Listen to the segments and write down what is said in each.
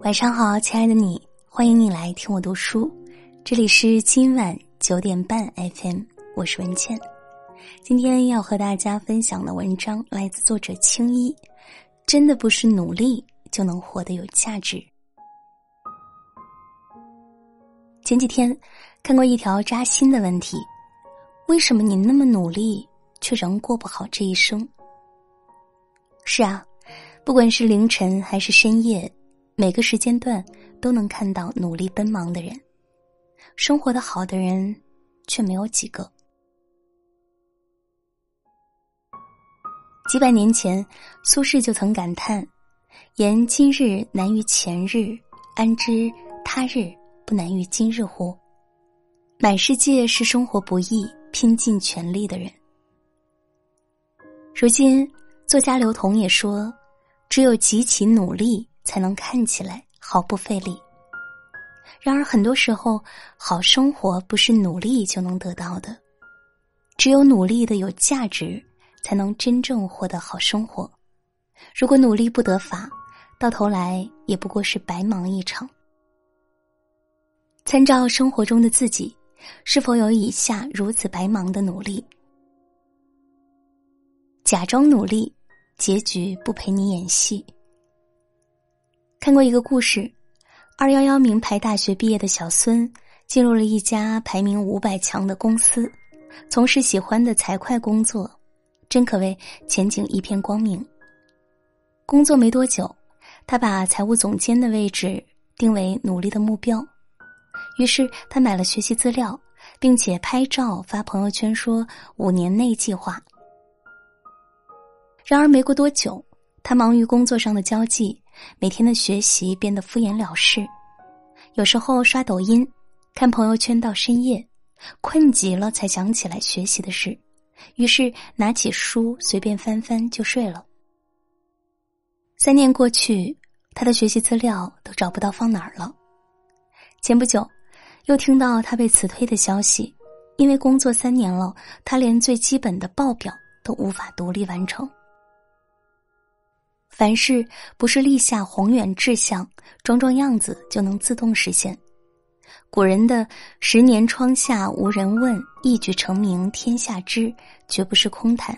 晚上好，亲爱的你，欢迎你来听我读书。这里是今晚九点半 FM，我是文倩。今天要和大家分享的文章来自作者青衣。真的不是努力就能活得有价值。前几天看过一条扎心的问题：为什么你那么努力，却仍过不好这一生？是啊，不管是凌晨还是深夜。每个时间段都能看到努力奔忙的人，生活的好的人却没有几个。几百年前，苏轼就曾感叹：“言今日难于前日，安知他日不难于今日乎？”满世界是生活不易、拼尽全力的人。如今，作家刘同也说：“只有极其努力。”才能看起来毫不费力。然而，很多时候，好生活不是努力就能得到的。只有努力的有价值，才能真正获得好生活。如果努力不得法，到头来也不过是白忙一场。参照生活中的自己，是否有以下如此白忙的努力？假装努力，结局不陪你演戏。看过一个故事，二幺幺名牌大学毕业的小孙进入了一家排名五百强的公司，从事喜欢的财会工作，真可谓前景一片光明。工作没多久，他把财务总监的位置定为努力的目标，于是他买了学习资料，并且拍照发朋友圈说五年内计划。然而没过多久，他忙于工作上的交际。每天的学习变得敷衍了事，有时候刷抖音、看朋友圈到深夜，困极了才想起来学习的事，于是拿起书随便翻翻就睡了。三年过去，他的学习资料都找不到放哪儿了。前不久，又听到他被辞退的消息，因为工作三年了，他连最基本的报表都无法独立完成。凡事不是立下宏远志向、装装样子就能自动实现。古人的“十年窗下无人问，一举成名天下知”，绝不是空谈，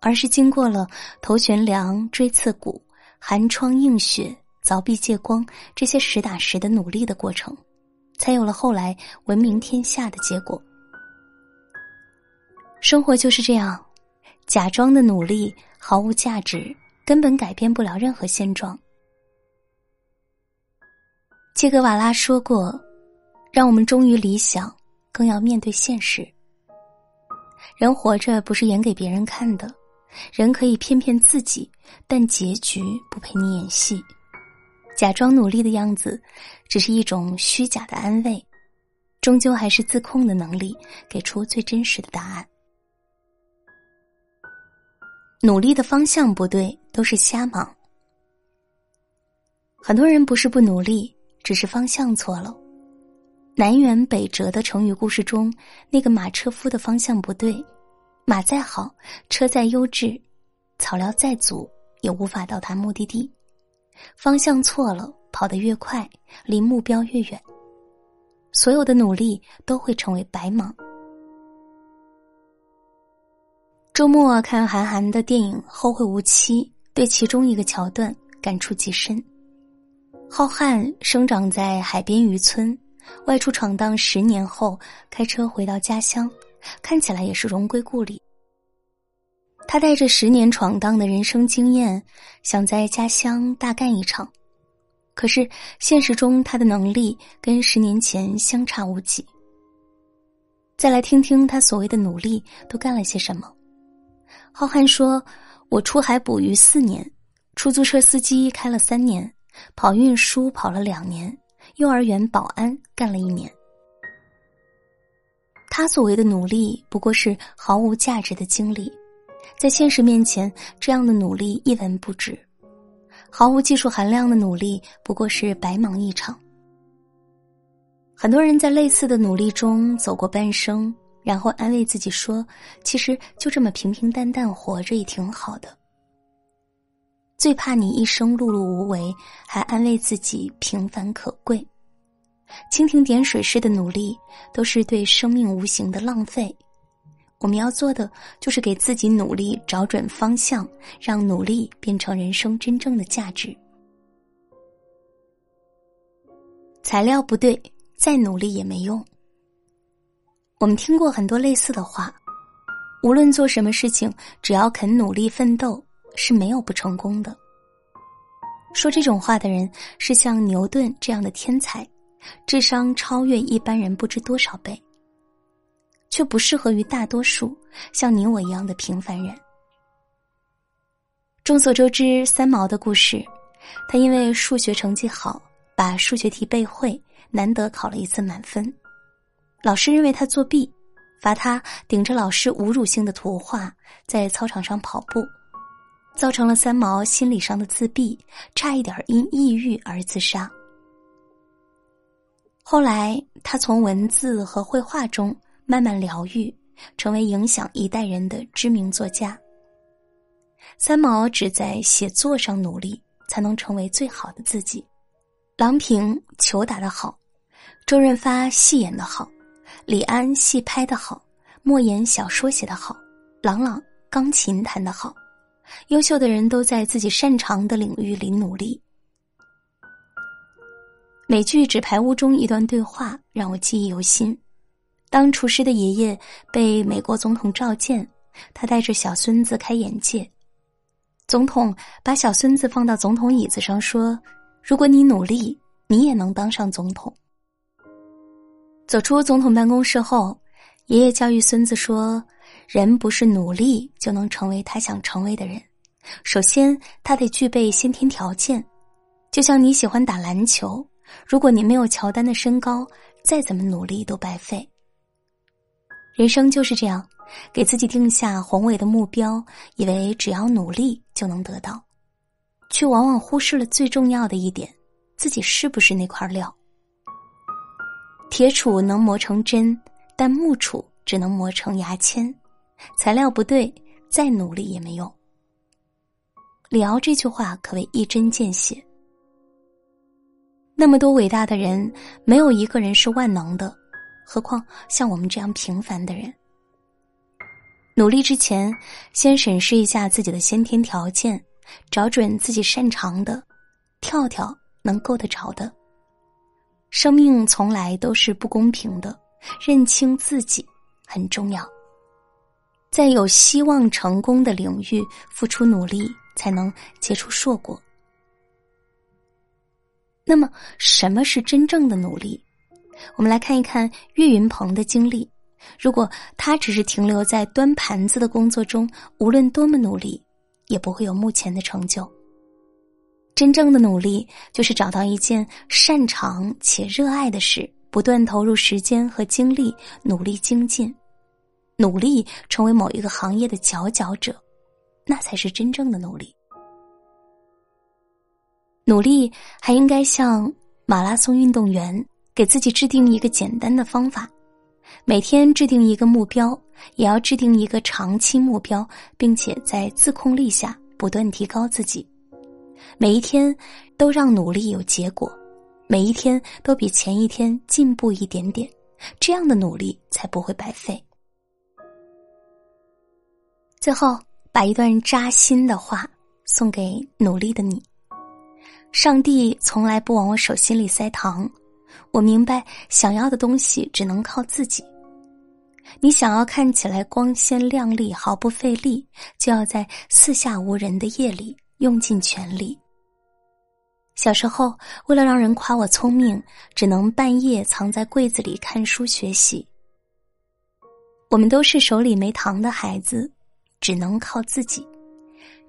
而是经过了头悬梁、锥刺股、寒窗映雪、凿壁借光这些实打实的努力的过程，才有了后来闻名天下的结果。生活就是这样，假装的努力毫无价值。根本改变不了任何现状。切格瓦拉说过：“让我们忠于理想，更要面对现实。人活着不是演给别人看的，人可以骗骗自己，但结局不陪你演戏。假装努力的样子，只是一种虚假的安慰，终究还是自控的能力给出最真实的答案。”努力的方向不对，都是瞎忙。很多人不是不努力，只是方向错了。南辕北辙的成语故事中，那个马车夫的方向不对，马再好，车再优质，草料再足，也无法到达目的地。方向错了，跑得越快，离目标越远。所有的努力都会成为白忙。周末看韩寒的电影《后会无期》，对其中一个桥段感触极深。浩瀚生长在海边渔村，外出闯荡十年后，开车回到家乡，看起来也是荣归故里。他带着十年闯荡的人生经验，想在家乡大干一场，可是现实中他的能力跟十年前相差无几。再来听听他所谓的努力都干了些什么。浩瀚说：“我出海捕鱼四年，出租车司机开了三年，跑运输跑了两年，幼儿园保安干了一年。他所谓的努力，不过是毫无价值的经历，在现实面前，这样的努力一文不值。毫无技术含量的努力，不过是白忙一场。很多人在类似的努力中走过半生。”然后安慰自己说：“其实就这么平平淡淡活着也挺好的。”最怕你一生碌碌无为，还安慰自己平凡可贵。蜻蜓点水式的努力，都是对生命无形的浪费。我们要做的，就是给自己努力找准方向，让努力变成人生真正的价值。材料不对，再努力也没用。我们听过很多类似的话，无论做什么事情，只要肯努力奋斗，是没有不成功的。说这种话的人，是像牛顿这样的天才。智商超越一般人不知多少倍，却不适合于大多数像你我一样的平凡人。众所周知，三毛的故事，他因为数学成绩好，把数学题背会，难得考了一次满分。老师认为他作弊，罚他顶着老师侮辱性的图画在操场上跑步，造成了三毛心理上的自闭，差一点因抑郁而自杀。后来，他从文字和绘画中慢慢疗愈，成为影响一代人的知名作家。三毛只在写作上努力，才能成为最好的自己。郎平球打得好，周润发戏演得好，李安戏拍得好，莫言小说写得好，朗朗钢琴弹得好。优秀的人都在自己擅长的领域里努力。美剧《纸牌屋》中一段对话让我记忆犹新。当厨师的爷爷被美国总统召见，他带着小孙子开眼界。总统把小孙子放到总统椅子上说：“如果你努力，你也能当上总统。”走出总统办公室后，爷爷教育孙子说：“人不是努力就能成为他想成为的人，首先他得具备先天条件，就像你喜欢打篮球。”如果你没有乔丹的身高，再怎么努力都白费。人生就是这样，给自己定下宏伟的目标，以为只要努力就能得到，却往往忽视了最重要的一点：自己是不是那块料。铁杵能磨成针，但木杵只能磨成牙签。材料不对，再努力也没用。李敖这句话可谓一针见血。那么多伟大的人，没有一个人是万能的，何况像我们这样平凡的人。努力之前，先审视一下自己的先天条件，找准自己擅长的，跳跳能够得着的。生命从来都是不公平的，认清自己很重要。在有希望成功的领域付出努力，才能结出硕果。那么，什么是真正的努力？我们来看一看岳云鹏的经历。如果他只是停留在端盘子的工作中，无论多么努力，也不会有目前的成就。真正的努力，就是找到一件擅长且热爱的事，不断投入时间和精力，努力精进，努力成为某一个行业的佼佼者，那才是真正的努力。努力还应该像马拉松运动员，给自己制定一个简单的方法，每天制定一个目标，也要制定一个长期目标，并且在自控力下不断提高自己。每一天都让努力有结果，每一天都比前一天进步一点点，这样的努力才不会白费。最后，把一段扎心的话送给努力的你。上帝从来不往我手心里塞糖，我明白想要的东西只能靠自己。你想要看起来光鲜亮丽、毫不费力，就要在四下无人的夜里用尽全力。小时候，为了让人夸我聪明，只能半夜藏在柜子里看书学习。我们都是手里没糖的孩子，只能靠自己，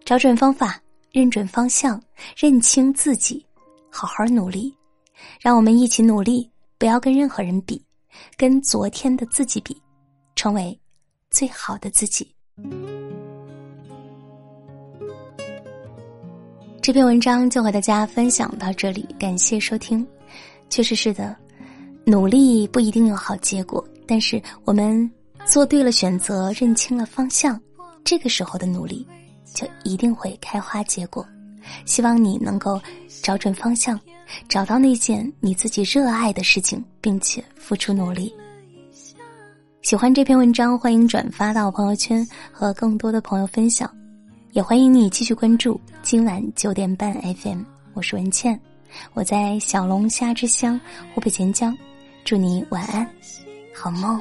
找准方法。认准方向，认清自己，好好努力。让我们一起努力，不要跟任何人比，跟昨天的自己比，成为最好的自己。这篇文章就和大家分享到这里，感谢收听。确实是的，努力不一定有好结果，但是我们做对了选择，认清了方向，这个时候的努力。就一定会开花结果，希望你能够找准方向，找到那件你自己热爱的事情，并且付出努力。喜欢这篇文章，欢迎转发到朋友圈和更多的朋友分享，也欢迎你继续关注今晚九点半 FM。我是文倩，我在小龙虾之乡湖北潜江，祝你晚安，好梦。